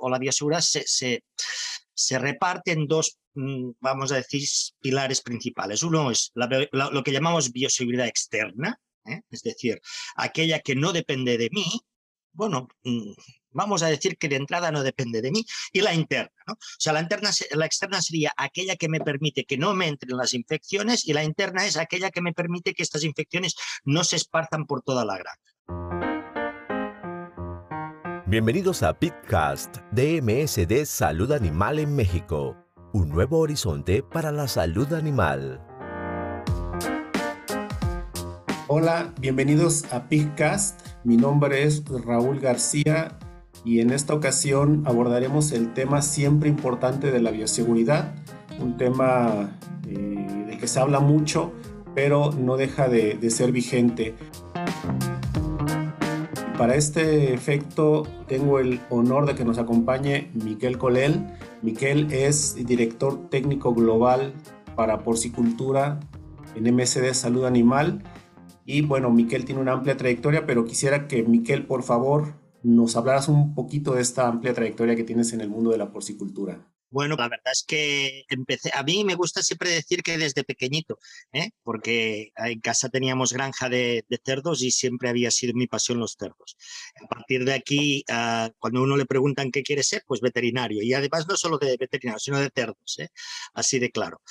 o la bioseguridad se, se, se reparte en dos, mm, vamos a decir, pilares principales. Uno es lo que llamamos bioseguridad externa, ¿eh? es decir, aquella que no depende de mí, bueno, mm, vamos a decir que de entrada no depende de mí, y la interna. ¿no? O sea, la, interna, la externa sería aquella que me permite que no me entren las infecciones y la interna es aquella que me permite que estas infecciones no se esparzan por toda la granja. Bienvenidos a Pitcast de MSD Salud Animal en México, un nuevo horizonte para la salud animal. Hola, bienvenidos a Pitcast. Mi nombre es Raúl García y en esta ocasión abordaremos el tema siempre importante de la bioseguridad, un tema eh, del que se habla mucho, pero no deja de, de ser vigente. Para este efecto tengo el honor de que nos acompañe Miquel Colel. Miquel es director técnico global para porcicultura en MSD Salud Animal. Y bueno, Miquel tiene una amplia trayectoria, pero quisiera que Miquel, por favor, nos hablaras un poquito de esta amplia trayectoria que tienes en el mundo de la porcicultura. Bueno, la verdad es que empecé, a mí me gusta siempre decir que desde pequeñito, ¿eh? porque en casa teníamos granja de, cerdos y siempre había sido mi pasión los cerdos. A partir de aquí, uh, cuando uno le preguntan qué quiere ser, pues veterinario. Y además no solo de veterinario, sino de cerdos, ¿eh? así de claro.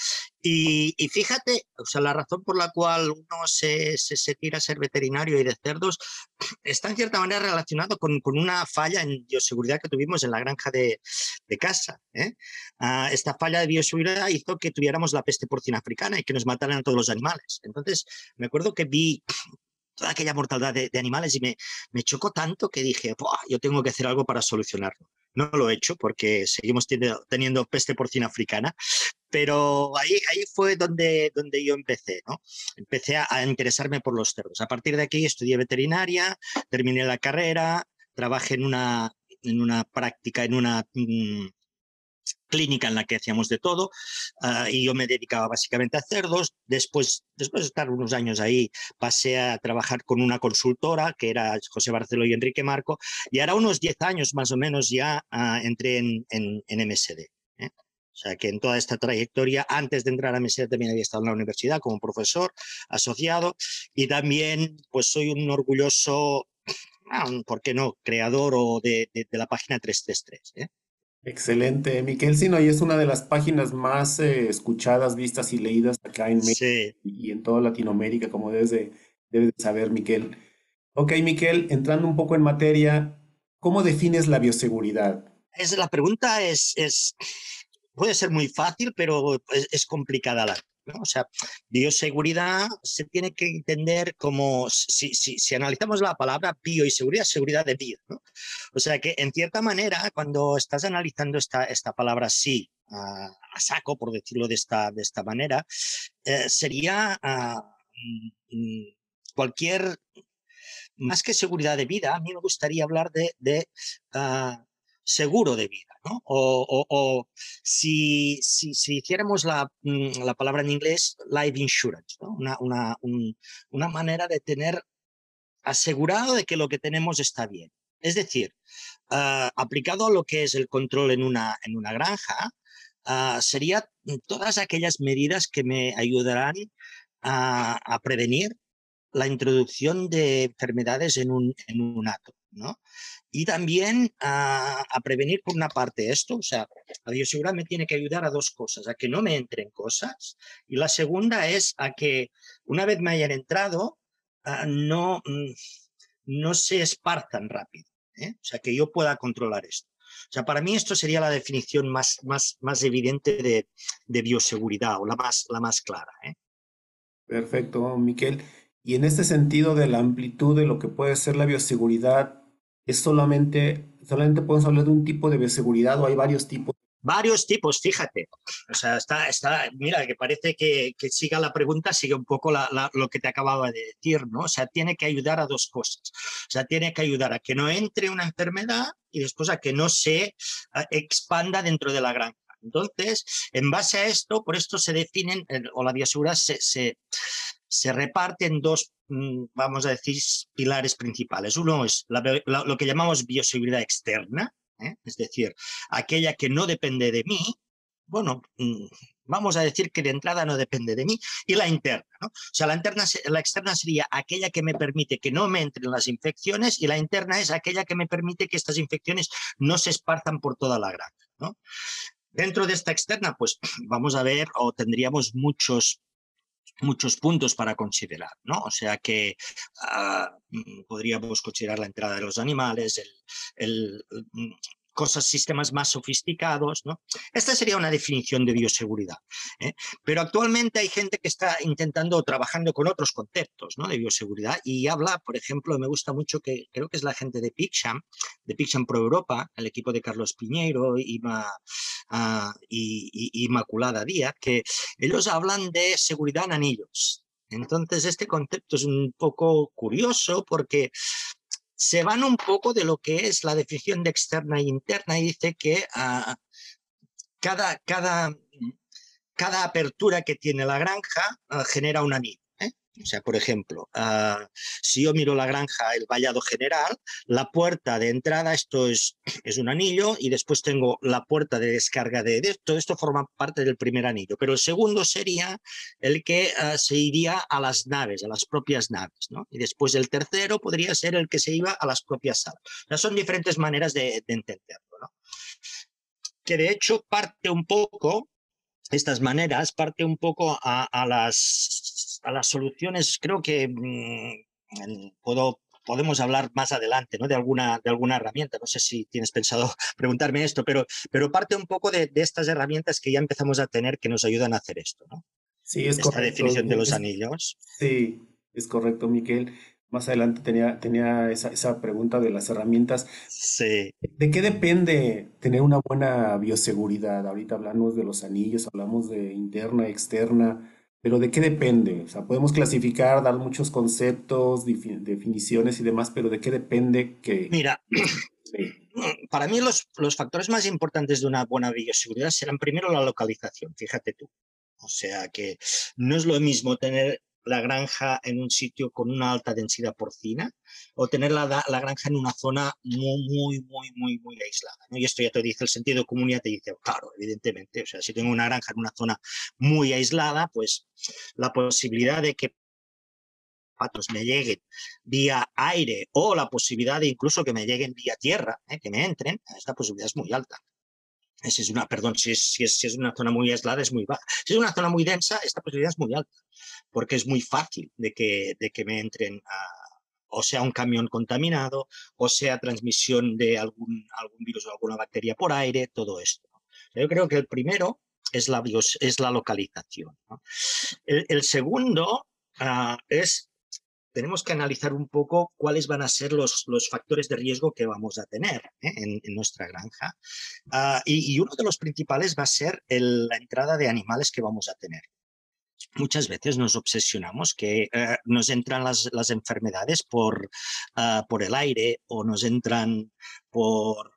Y, y, fíjate, o sea, la razón por la cual uno se, se, se, tira a ser veterinario y de cerdos está en cierta manera relacionado con, con una falla en bioseguridad que tuvimos en la granja de, de casa. ¿eh? Uh, esta falla de bioseguridad hizo que tuviéramos la peste porcina africana y que nos mataran a todos los animales. Entonces, me acuerdo que vi toda aquella mortalidad de, de animales y me, me, chocó tanto que dije, yo tengo que hacer algo para solucionarlo. No lo he hecho porque seguimos teniendo, peste porcina africana, pero ahí, ahí fue donde, donde yo empecé, ¿no? Empecé a, interesarme por los cerdos. A partir de aquí estudié veterinaria, terminé la carrera, trabajé en una, en una práctica, en una mmm, clínica en la que hacíamos de todo uh, y yo me dedicaba básicamente a cerdos. Después, después de estar unos años ahí, pasé a trabajar con una consultora que era José Barceló y Enrique Marco y ahora unos 10 años más o menos ya uh, entré en, en, en MSD. ¿eh? O sea, que en toda esta trayectoria, antes de entrar a MSD también había estado en la universidad como profesor asociado y también pues soy un orgulloso, ¿por qué no?, creador o de, de, de la página 333. ¿eh? Excelente, Miquel Sino, y es una de las páginas más eh, escuchadas, vistas y leídas acá en México sí. y en toda Latinoamérica, como debes de, debes de saber, Miquel. Ok, Miquel, entrando un poco en materia, ¿cómo defines la bioseguridad? Es, la pregunta es, es, puede ser muy fácil, pero es, es complicada la, ¿no? O sea, bioseguridad se tiene que entender como, si, si, si, analizamos la palabra bio y seguridad, seguridad de vida. ¿no? O sea que, en cierta manera, cuando estás analizando esta, esta palabra sí, a, saco, por decirlo de esta, de esta manera, eh, sería uh, cualquier, más que seguridad de vida, a mí me gustaría hablar de, de uh, seguro de vida, O, si, si, si, hiciéramos la, mm, la, palabra en inglés, life insurance. Una, una, un, una manera de tener asegurado de que lo que tenemos está bien. Es decir, uh, aplicado a lo que es el control en una, en una granja, uh, sería todas aquellas medidas que me ayudarán a, a prevenir la introducción de enfermedades en un, en un hato, ¿no? Y también a, a, prevenir por una parte esto, o sea, la bioseguridad me tiene que ayudar a dos cosas, a que no me entren cosas y la segunda es a que una vez me hayan entrado, uh, no, no se esparzan rápido, ¿eh? o sea, que yo pueda controlar esto. O sea, para mí esto sería la definición más, más, más evidente de, de bioseguridad o la más, la más clara. ¿eh? Perfecto, Miquel. Y en este sentido de la amplitud de lo que puede ser la bioseguridad, ¿es solamente, solamente podemos hablar de un tipo de bioseguridad o hay varios tipos? Varios tipos, fíjate. O sea, está, está mira, que parece que, que siga la pregunta, sigue un poco la, la, lo que te acababa de decir, ¿no? O sea, tiene que ayudar a dos cosas. O sea, tiene que ayudar a que no entre una enfermedad y después a que no se expanda dentro de la granja. Entonces, en base a esto, por esto se definen, o la bioseguridad se, se, se reparte en dos, mm, vamos a decir, pilares principales. Uno es lo que llamamos bioseguridad externa, ¿eh? es decir, aquella que no depende de mí, bueno, mm, vamos a decir que de entrada no depende de mí, y la interna. O sea, la, interna, la externa sería aquella que me permite que no me entren las infecciones y la interna es aquella que me permite que estas infecciones no se esparzan por toda la granja. Dentro de esta externa, pues vamos a ver o tendríamos muchos muchos puntos para considerar, ¿no? O sea que uh, podríamos considerar la entrada de los animales, el, el, cosas, sistemas más sofisticados. ¿no? Esta sería una definición de bioseguridad. ¿eh? Pero actualmente hay gente que está intentando, trabajando con otros conceptos de bioseguridad y habla, por ejemplo, me gusta mucho que creo que es la gente de Pixam, de Pixam Pro Europa, el equipo de Carlos Piñeiro uh, y, y Inmaculada Díaz, que ellos hablan de seguridad en anillos. Entonces, este concepto es un poco curioso porque se van un poco de lo que es la definición de externa e interna y dice que uh, cada, cada, cada apertura que tiene la granja uh, genera un anillo. O sea, por ejemplo, uh, si yo miro la granja, el vallado general, la puerta de entrada, esto es, es un anillo, y después tengo la puerta de descarga de, de todo esto forma parte del primer anillo, pero el segundo sería el que uh, se iría a las naves, a las propias naves, ¿no? Y después el tercero podría ser el que se iba a las propias salas. O sea, son diferentes maneras de, de entenderlo, ¿no? Que de hecho parte un poco, estas maneras, parte un poco a las a las soluciones, creo que mmm, puedo, podemos hablar más adelante ¿no? de, alguna, de alguna herramienta. No sé si tienes pensado preguntarme esto, pero, pero parte un poco de, de, estas herramientas que ya empezamos a tener que nos ayudan a hacer esto. ¿no? Sí, es Esta correcto. definición de los anillos. Sí, es correcto, Miquel. Más adelante tenía, tenía esa, esa pregunta de las herramientas. Sí. ¿De qué depende tener una buena bioseguridad? Ahorita hablamos de los anillos, hablamos de interna, externa, pero ¿de qué depende? O sea, podemos clasificar, dar muchos conceptos, definiciones y demás, pero ¿de qué depende que... Mira, Sí, para mí los, los factores más importantes de una buena bioseguridad serán primero la localización, fíjate tú. O sea que no es lo mismo tener la granja en un sitio con una alta densidad porcina o tener la, la granja en una zona muy, muy, muy, muy, muy aislada. Y esto ya te dice el sentido común, ya te dice, claro, evidentemente, o sea, si tengo una granja en una zona muy aislada, pues la posibilidad de que patos me lleguen vía aire o la posibilidad de incluso que me lleguen vía tierra, ¿eh? que me entren, esta posibilidad es muy alta. Si es una, perdón, si es, si, es, si es una zona muy aislada es muy baja. Si es una zona muy densa, esta posibilidad es muy alta, porque es muy fácil de que, de que me entren o sea un camión contaminado, o sea transmisión de algún, algún virus o alguna bacteria por aire, todo esto. Yo creo que el primero es la, es la localización. El, segundo uh, es tenemos que analizar un poco cuáles van a ser los, los factores de riesgo que vamos a tener ¿eh? en, nuestra granja. Uh, y, uno de los principales va a ser la entrada de animales que vamos a tener. Muchas veces nos obsesionamos que uh, nos entran las, las enfermedades por, uh, por el aire o nos entran por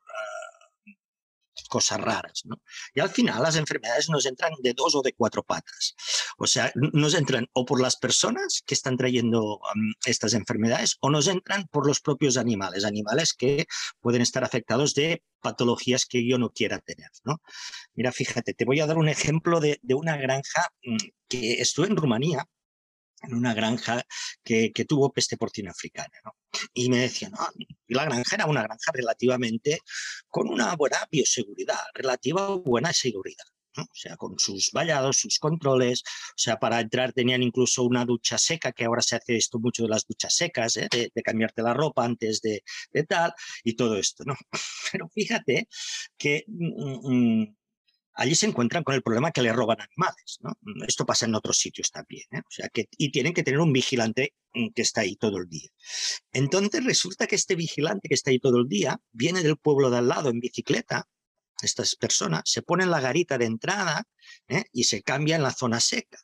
cosas raras, ¿no? Y al final las enfermedades nos entran de dos o de cuatro patas. O sea, nos entran o por las personas que están trayendo estas enfermedades o nos entran por los propios animales, animales que pueden estar afectados de patologías que yo no quiera tener, ¿no? Mira, fíjate, te voy a dar un ejemplo de, de una granja um, que estuve en Rumanía, en una granja que, que, tuvo peste porcina africana. ¿no? Y me decían, no, y la granja era una granja relativamente con una buena bioseguridad, relativa buena seguridad. ¿no? O sea, con sus vallados, sus controles, o sea, para entrar tenían incluso una ducha seca, que ahora se hace esto mucho de las duchas secas, ¿eh? de, de, cambiarte la ropa antes de, de, tal, y todo esto, ¿no? Pero fíjate que mmm, allí se encuentran con el problema que le roban animales. ¿no? Esto pasa en otros sitios también. ¿eh? O sea, y tienen que tener un vigilante mm, que está ahí todo el día. Entonces resulta que este vigilante que está ahí todo el día viene del pueblo de al lado en bicicleta, estas personas, se pone en la garita de entrada ¿eh? y se cambia en la zona seca.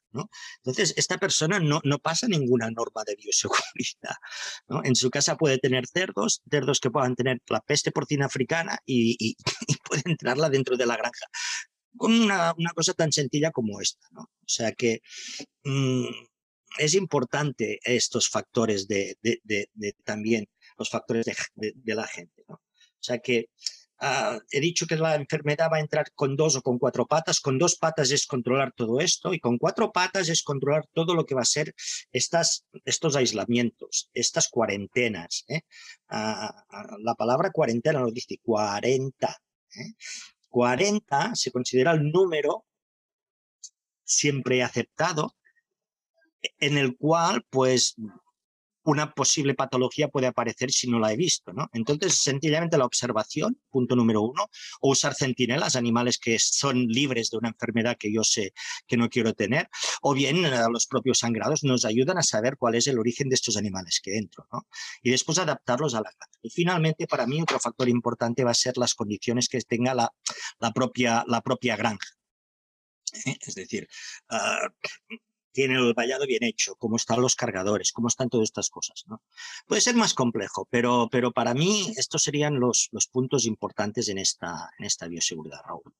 Entonces, esta persona no, pasa ninguna norma de bioseguridad. En su casa puede tener cerdos, cerdos que puedan tener la peste porcina africana y, y, y puede entrarla dentro de la granja con una, una, cosa tan sencilla como esta. ¿no? O sea que mmm, es importante estos factores de, de también, los factores de, la gente. ¿no? O sea que Ah, he dicho que la enfermedad va a entrar con dos o con cuatro patas. Con dos patas es controlar todo esto y con cuatro patas es controlar todo lo que va a ser estas, estos aislamientos, estas cuarentenas. ¿eh? Ah, ah, la palabra cuarentena lo dice 40. 40 ¿eh? se considera el número siempre aceptado en el cual pues una posible patología puede aparecer si no la he visto. ¿no? Entonces, sencillamente la observación, punto número uno, o usar centinelas, animales que son libres de una enfermedad que yo sé que no quiero tener, o bien eh, los propios sangrados nos ayudan a saber cuál es el origen de estos animales que entro. ¿no? Y después adaptarlos a la granja. Y finalmente, para mí, otro factor importante va a ser las condiciones que tenga la, la, propia, la propia granja. ¿eh? Es decir, uh, tiene el vallado bien hecho, cómo están los cargadores, cómo están todas estas cosas. ¿no? Puede ser más complejo, pero, pero para mí estos serían los, los puntos importantes en esta, en esta bioseguridad, Raúl.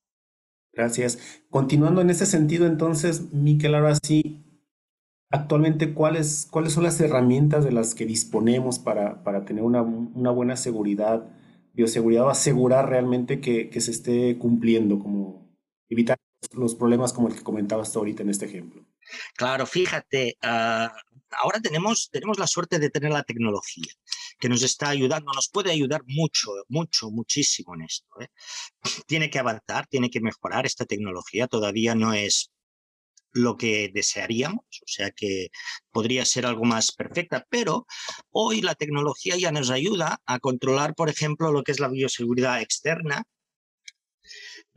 Gracias. Continuando en ese sentido, entonces, Miquel, ahora sí, actualmente, ¿cuáles, ¿cuáles son las herramientas de las que disponemos para, para tener una, una, buena seguridad, bioseguridad, o asegurar realmente que, que se esté cumpliendo, como evitar los problemas como el que comentabas ahorita en este ejemplo? Claro, fíjate, ah, ahora tenemos, tenemos la suerte de tener la tecnología que nos está ayudando, nos puede ayudar mucho, mucho, muchísimo en esto. ¿eh? Tiene que avanzar, tiene que mejorar esta tecnología, todavía no es lo que desearíamos, o sea que podría ser algo más perfecta, pero hoy la tecnología ya nos ayuda a controlar, por ejemplo, lo que es la bioseguridad externa,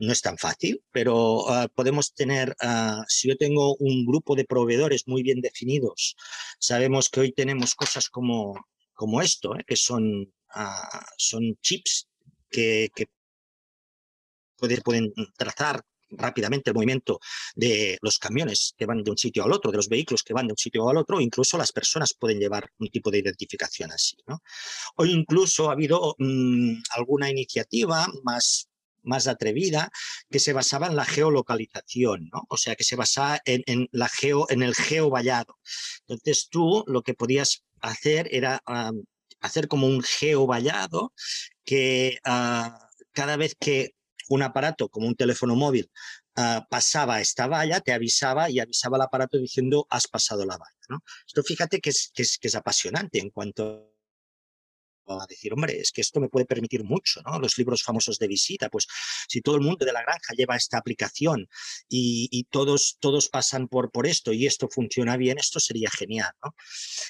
no es tan fácil, pero uh, podemos tener, uh, si yo tengo un grupo de proveedores muy bien definidos, sabemos que hoy tenemos cosas como, como esto, ¿eh? que son, uh, son chips que, pueden trazar rápidamente el movimiento de los camiones que van de un sitio al otro, de los vehículos que van de un sitio al otro, incluso las personas pueden llevar un tipo de identificación así. ¿no? O incluso ha habido mmm, alguna iniciativa más más atrevida que se basaba en la geolocalización, ¿no? O sea, que se basaba en, la geo, en el geovallado. Entonces tú lo que podías hacer era hacer como un geovallado que uh, cada vez que un aparato como un teléfono móvil uh, pasaba esta valla, te avisaba y avisaba al aparato diciendo has pasado la valla. ¿no? Esto fíjate que es, que es apasionante en cuanto a decir, hombre, es que esto me puede permitir mucho, ¿no? Los libros famosos de visita, pues si todo el mundo de la granja lleva esta aplicación y, todos, todos pasan por, por esto y esto funciona bien, esto sería genial, ¿no?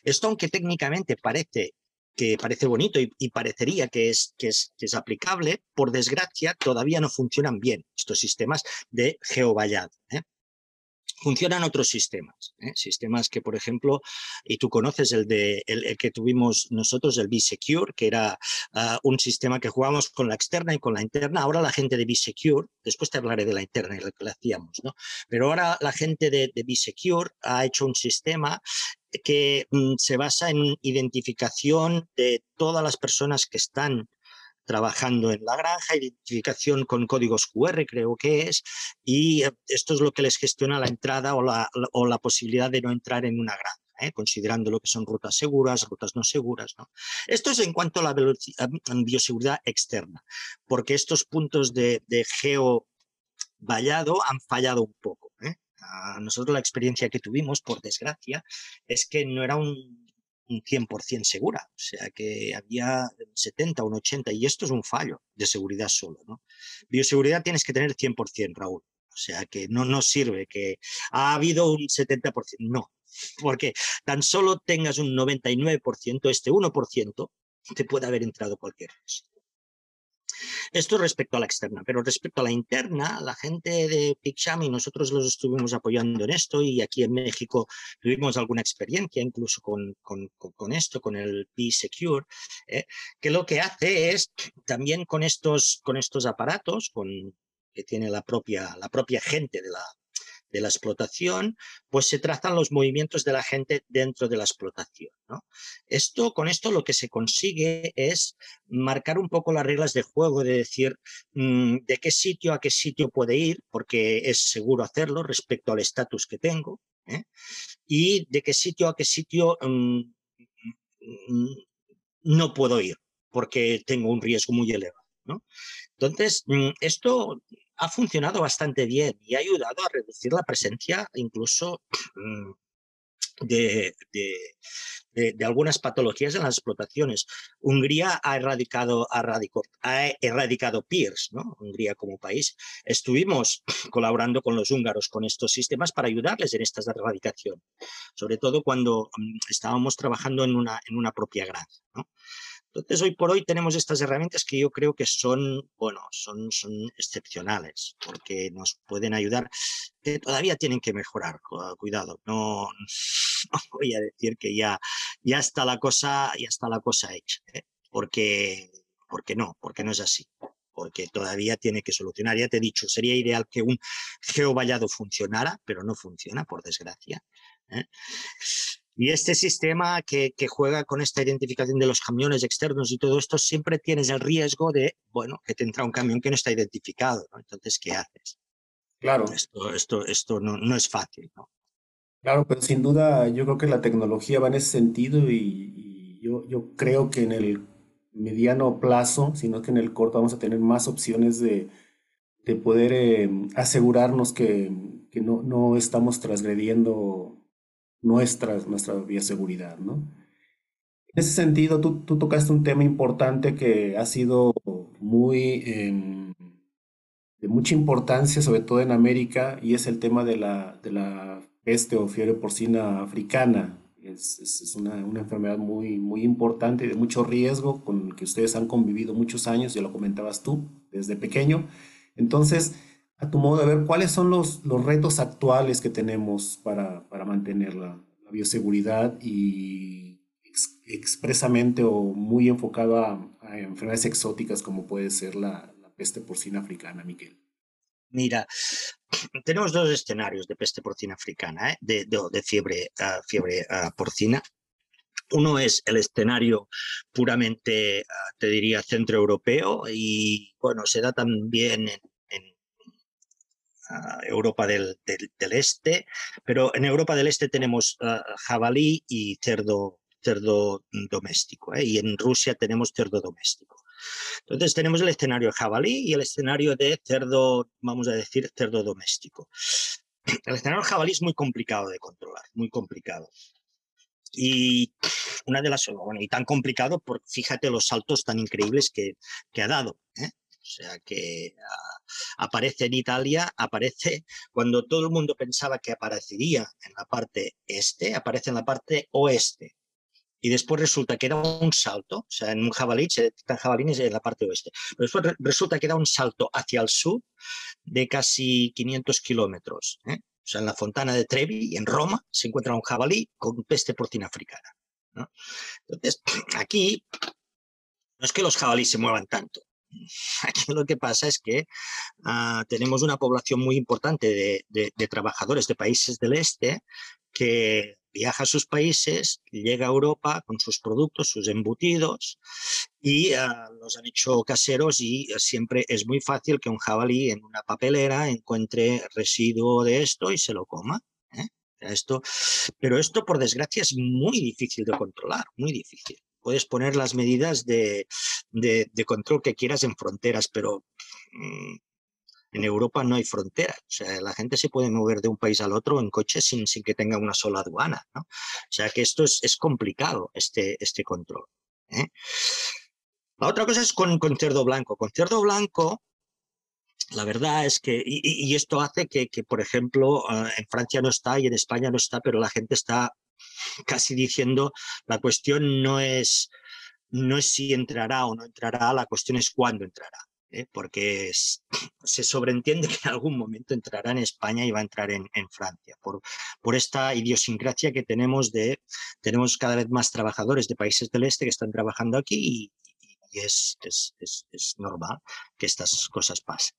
Esto, aunque técnicamente parece que parece bonito y, y parecería que es, que, es, que es aplicable, por desgracia todavía no funcionan bien estos sistemas de geovallado. ¿eh? Funcionan otros sistemas, ¿eh? sistemas que, por ejemplo, y tú conoces el, de, el, que tuvimos nosotros, el B-Secure, que era uh, un sistema que jugábamos con la externa y con la interna. Ahora la gente de B-Secure, después te hablaré de la interna y lo que le hacíamos, ¿no? Pero ahora la gente de, de B-Secure ha hecho un sistema que mm, se basa en identificación de todas las personas que están trabajando en la granja, identificación con códigos QR creo que es, y eh, esto es lo que les gestiona la entrada o la, o la posibilidad de no entrar en una granja. ¿eh? considerando lo que son rutas seguras, rutas no seguras. ¿no? Esto es en cuanto a la bioseguridad externa, porque estos puntos de, de geo vallado han fallado un poco. ¿eh? A nosotros la experiencia que tuvimos, por desgracia, es que no era un un 100% segura, o sea que había 70, un 80 y esto es un fallo de seguridad solo, ¿no? Bioseguridad tienes que tener 100%, Raúl. O sea que no nos sirve que ha habido un 70%, no, porque tan solo tengas un 99%, este 1% te puede haber entrado cualquier cosa. Esto respecto a la externa, pero respecto a la interna, la gente de Pixam y nosotros los estuvimos apoyando en esto y aquí en México tuvimos alguna experiencia incluso con, con, con esto, con el P-Secure, eh, que lo que hace es también con estos, con estos aparatos, con, que tiene la propia, la propia gente de la, de la explotación, pues se trazan los movimientos de la gente dentro de la explotación. ¿no? Esto, con esto lo que se consigue es marcar un poco las reglas de juego, de decir mmm, de qué sitio a qué sitio puede ir, porque es seguro hacerlo respecto al estatus que tengo, ¿eh? y de qué sitio a qué sitio mmm, no puedo ir, porque tengo un riesgo muy elevado. ¿no? Entonces, mm, esto ha funcionado bastante bien y ha ayudado a reducir la presencia incluso mm, de, de, algunas patologías en las explotaciones. Hungría ha erradicado, ha erradicado PIRS, ¿no? Hungría como país. Estuvimos colaborando con los húngaros con estos sistemas para ayudarles en esta erradicación, sobre todo cuando mm, estábamos trabajando en una, en una propia granja. ¿no? Entonces, hoy por hoy tenemos estas herramientas que yo creo que son, bueno, son, son excepcionales, porque nos pueden ayudar, que todavía tienen que mejorar, cuidado, no, voy a decir que ya, ya está la cosa, ya está la cosa hecha, ¿eh? porque, porque no, porque no es así porque todavía tiene que solucionar. Ya te he dicho, sería ideal que un geovallado funcionara, pero no funciona, por desgracia. ¿eh? Y este sistema que, juega con esta identificación de los camiones externos y todo esto, siempre tienes el riesgo de, bueno, que te entra un camión que no está identificado, Entonces, ¿qué haces? Claro. Esto, esto, esto no, no es fácil, ¿no? Claro, pero sin duda yo creo que la tecnología va en ese sentido y, yo, yo, creo que en el mediano plazo, sino que en el corto vamos a tener más opciones de, de poder eh, asegurarnos que, que no, no, estamos transgrediendo nuestra, nuestra bioseguridad, ¿no? En ese sentido, tú, tú tocaste un tema importante que ha sido muy em, de mucha importancia, sobre todo en América, y es el tema de la, de la peste o fiebre porcina africana. Es, es, una, una, enfermedad muy, muy importante y de mucho riesgo con el que ustedes han convivido muchos años, ya lo comentabas tú, desde pequeño. Entonces, a tu modo de ver, ¿cuáles son los, los retos actuales que tenemos para, para mantener la, bioseguridad y expresamente o muy enfocado a, enfermedades exóticas como puede ser la, peste porcina africana, Miguel? Mira, tenemos dos escenarios de peste porcina africana, ¿eh? de, de, fiebre, uh, fiebre uh, porcina. Uno es el escenario puramente, uh, te diría, centroeuropeo y, bueno, se da también en, Europa del, del, Este, pero en Europa del Este tenemos ah, jabalí y cerdo, cerdo doméstico, ¿eh? y en Rusia tenemos cerdo doméstico. Entonces tenemos el escenario de jabalí y el escenario de cerdo, vamos a decir, cerdo doméstico. El escenario jabalí es muy complicado de controlar, muy complicado. Y una de las, bueno, y tan complicado, por fíjate los saltos tan increíbles que, que ha dado. ¿eh? O sea que ah, aparece en Italia, aparece cuando todo el mundo pensaba que aparecería en la parte este, aparece en la parte oeste. Y después resulta que da un salto, o sea, en un jabalí se detectan jabalines en la parte oeste. Pero después resulta que da un salto hacia el sur de casi 500 kilómetros. ¿eh? O sea, en la fontana de Trevi, en Roma, se encuentra un jabalí con peste porcina africana. Entonces, aquí no es que los jabalíes se muevan tanto, Aquí lo que pasa es que ah, tenemos una población muy importante de, trabajadores de países del este que viaja a sus países, llega a Europa con sus productos, sus embutidos y ah, los han hecho caseros y siempre es muy fácil que un jabalí en una papelera encuentre residuo de esto y se lo coma. ¿eh? Esto, pero esto, por desgracia, es muy difícil de controlar, muy difícil puedes poner las medidas de, control que quieras en fronteras, pero mm, en Europa no hay fronteras. O sea, la gente se puede mover de un país al otro en coche sin, sin que tenga una sola aduana. ¿no? O sea que esto es, es complicado, este, este control. ¿eh? La otra cosa es con, con cerdo blanco. Con cerdo blanco, la verdad es que, y, esto hace que, que, por ejemplo, ah, en Francia no está y en España no está, pero la gente está casi diciendo la cuestión no es, no es si entrará o no entrará, la cuestión es cuándo entrará. ¿eh? porque se sobreentiende que en algún momento entrará en España y va a entrar en, Francia, por, por esta idiosincrasia que tenemos de, tenemos cada vez más trabajadores de países del este que están trabajando aquí y, es, es, es, normal que estas cosas pasen.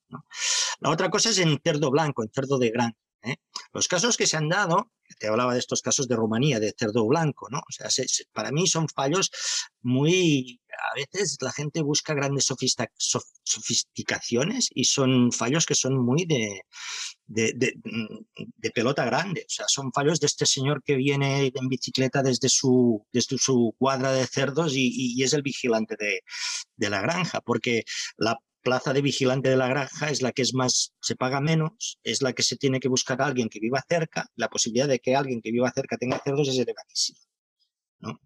La otra cosa es en cerdo blanco, en cerdo de gran. ¿Eh? Los casos que se han dado te hablaba de estos casos de Rumanía, de cerdo blanco, ¿no? O sea, para mí son fallos muy, a veces la gente busca grandes sofisticaciones y son fallos que son muy de, de, pelota grande. O sea, son fallos de este señor que viene en bicicleta desde su, desde su cuadra de cerdos y, es el vigilante de, la granja, porque la plaza de vigilante de la granja es la que es más, se paga menos, es la que se tiene que buscar a alguien que viva cerca. La posibilidad de que alguien que viva cerca tenga cerdos es elevadísima. ¿no?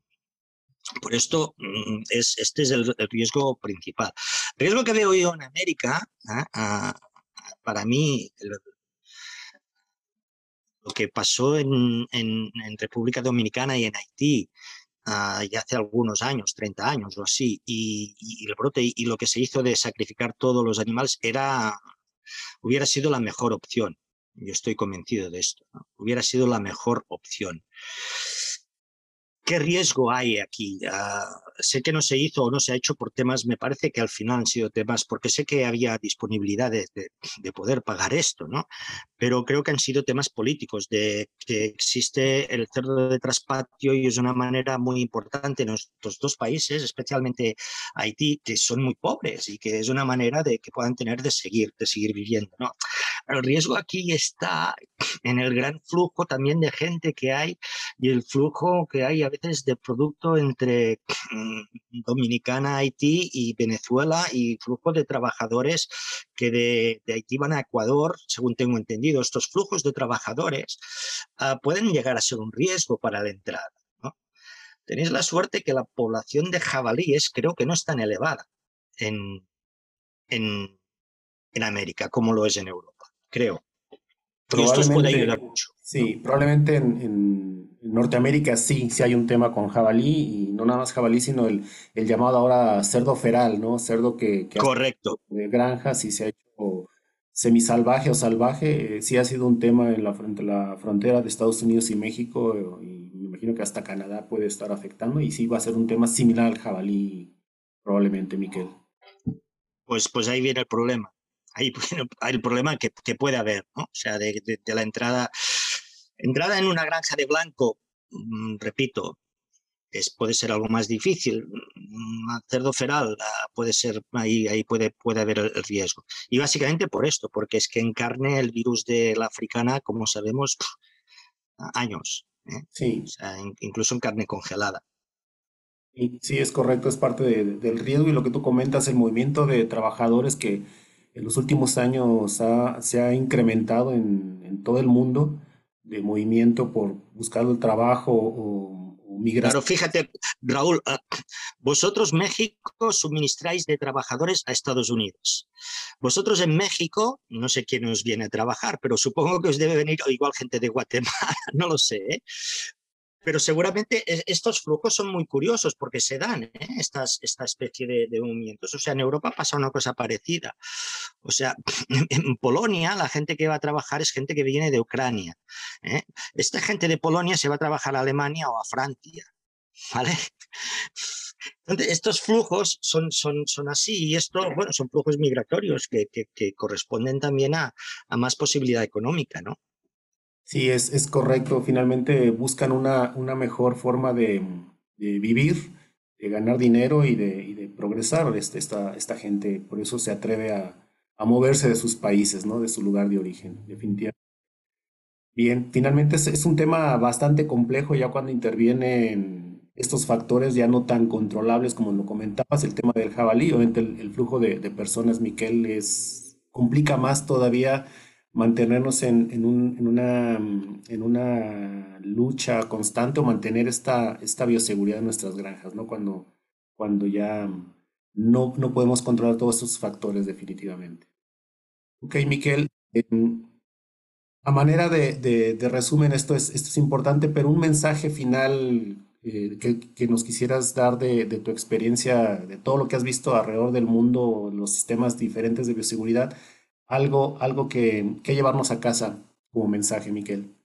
Por esto, mm, es, este es el, riesgo principal. El riesgo que veo yo en América, ¿ah? para mí, lo que pasó en, República Dominicana y en Haití uh, ya hace algunos años, 30 años o así, y, y, el brote y lo que se hizo de sacrificar todos los animales era, hubiera sido la mejor opción. Yo estoy convencido de esto. Hubiera sido la mejor opción. ¿Qué riesgo hay aquí? Ah, sé que no se hizo o no se ha hecho por temas, me parece que al final han sido temas, porque sé que había disponibilidad de, poder pagar esto, ¿no? Pero creo que han sido temas políticos, de que existe el cerdo de traspatio y es una manera muy importante en estos dos países, especialmente Haití, que son muy pobres y que es una manera de que puedan tener de seguir, de seguir viviendo, ¿no? El riesgo aquí está en el gran flujo también de gente que hay y el flujo que hay a veces de producto entre mm, Dominicana, Haití y Venezuela y flujo de trabajadores que de, Haití van a Ecuador, según tengo entendido. Estos flujos de trabajadores ah, pueden llegar a ser un riesgo para la entrada. Tenéis la suerte que la población de jabalíes creo que no es tan elevada en, en, en América como lo es en Europa, creo. Y esto puede ayudar mucho. Sí, probablemente en, Norteamérica sí, sí hay un tema con jabalí, y no nada más jabalí, sino el, el llamado ahora cerdo feral, ¿no? Cerdo que, que Correcto. de granjas y se ha hecho semisalvaje o salvaje, eh, sí ha sido un tema en la, la frontera de Estados Unidos y México, y me imagino que hasta Canadá puede estar afectando, y sí va a ser un tema similar al jabalí, probablemente, Miquel. Pues, pues ahí viene el problema. Ahí viene el problema que, que puede haber, ¿no? O sea, de, de la entrada Entrada en una granja de blanco, mm, repito, es, puede ser algo más difícil. Un cerdo feral ah, puede ser, ahí, ahí puede, puede haber el riesgo. Y básicamente por esto, porque es que en carne el virus de la africana, como sabemos, años. ¿eh? Sí. incluso en carne congelada. Sí, es correcto, es parte del riesgo y lo que tú comentas, el movimiento de trabajadores que en los últimos años se ha incrementado en, todo el mundo de movimiento por buscar el trabajo o, migrar. Pero fíjate, Raúl, ah, vosotros México suministráis de trabajadores a Estados Unidos. Vosotros en México, no sé quién os viene a trabajar, pero supongo que os debe venir igual gente de Guatemala, no lo sé, ¿eh? Pero seguramente e, estos flujos son muy curiosos porque se dan ¿eh? Esta especie de, movimientos. O sea, en Europa pasa una cosa parecida. O sea, en Polonia la gente que va a trabajar es gente que viene de Ucrania. ¿eh? Esta gente de Polonia se va a trabajar a Alemania o a Francia. ¿Vale? Entonces, estos flujos son, son, son así y esto, bueno, son flujos migratorios que, que, corresponden también a, a, más posibilidad económica, ¿no? Sí, es, es correcto. Finalmente buscan una, una mejor forma de, vivir, de ganar dinero y de, y de progresar este, esta, esta gente. Por eso se atreve a, a, moverse de sus países, ¿no? de su lugar de origen, definitivamente. Bien, finalmente es, es un tema bastante complejo ya cuando intervienen estos factores ya no tan controlables como lo comentabas, el tema del jabalí, obviamente el, el flujo de, de personas, Miquel, es, complica más todavía mantenernos en, en, un, en, una, en una lucha constante o mantener esta, esta bioseguridad en nuestras granjas, ¿no? Cuando, cuando ya no, no podemos controlar todos estos factores definitivamente. Ok, Miquel, a manera de, de, resumen, esto es, esto es importante, pero un mensaje final eh, que, que, nos quisieras dar de, de, tu experiencia, de todo lo que has visto alrededor del mundo, los sistemas diferentes de bioseguridad, algo, algo que, que llevarnos a casa como mensaje, Miquel.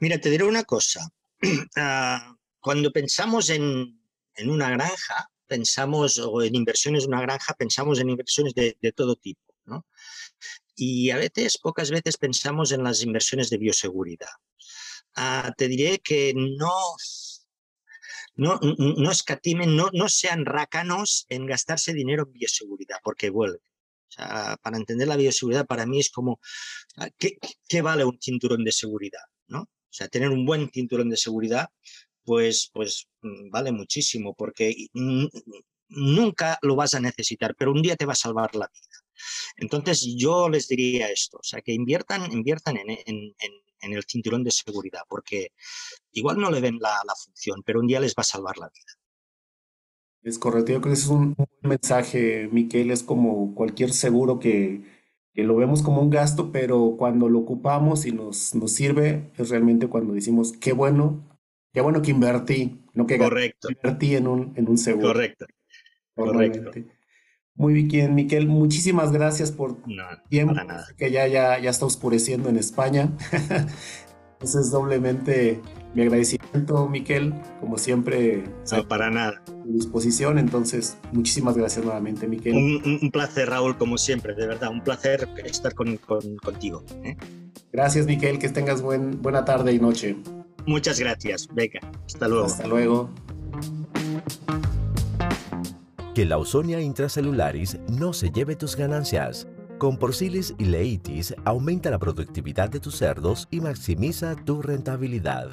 Mira, te diré una cosa. Ah, cuando pensamos en, en, una granja, pensamos, o en inversiones en una granja, pensamos en inversiones de, de todo tipo, ¿no? Y a veces, pocas veces pensamos en las inversiones de bioseguridad. Ah, te diré que no, no, no escatimen, no, no sean rácanos en gastarse dinero en bioseguridad, porque vuelve para entender la bioseguridad para mí es como, ah, ¿qué, vale un cinturón de seguridad? ¿no? O sea, tener un buen cinturón de seguridad, pues, pues mm, vale muchísimo, porque nunca lo vas a necesitar, pero un día te va a salvar la vida. Entonces yo les diría esto, o sea, que inviertan, inviertan en, el cinturón de seguridad, porque igual no le ven la, función, pero un día les va a salvar la vida. Es correcto, yo creo que ese es un buen mensaje, Miquel, es como cualquier seguro que, lo vemos como un gasto, pero cuando lo ocupamos y nos, nos sirve, es realmente cuando decimos, qué bueno, qué bueno que invertí, no que Correcto. invertí en un, en un seguro. Correcto. Correcto. Muy bien, Miquel, muchísimas gracias por tiempo, que ya, ya, ya está oscureciendo en España. Entonces, doblemente mi agradecimiento, Miquel, como siempre. No, para nada. A disposición, entonces, muchísimas gracias nuevamente, Miquel. Un, placer, Raúl, como siempre, de verdad, un placer estar con, contigo. ¿eh? Gracias, Miquel, que tengas buen, buena tarde y noche. Muchas gracias, Venga, hasta luego. Hasta luego que la Ausonia intracelularis no se lleve tus ganancias. Con Porcilis y Leitis aumenta la productividad de tus cerdos y maximiza tu rentabilidad.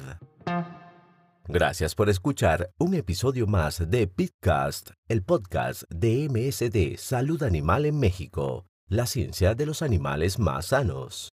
Gracias por escuchar un episodio más de Pitcast, el podcast de MSD Salud Animal en México, la ciencia de los animales más sanos.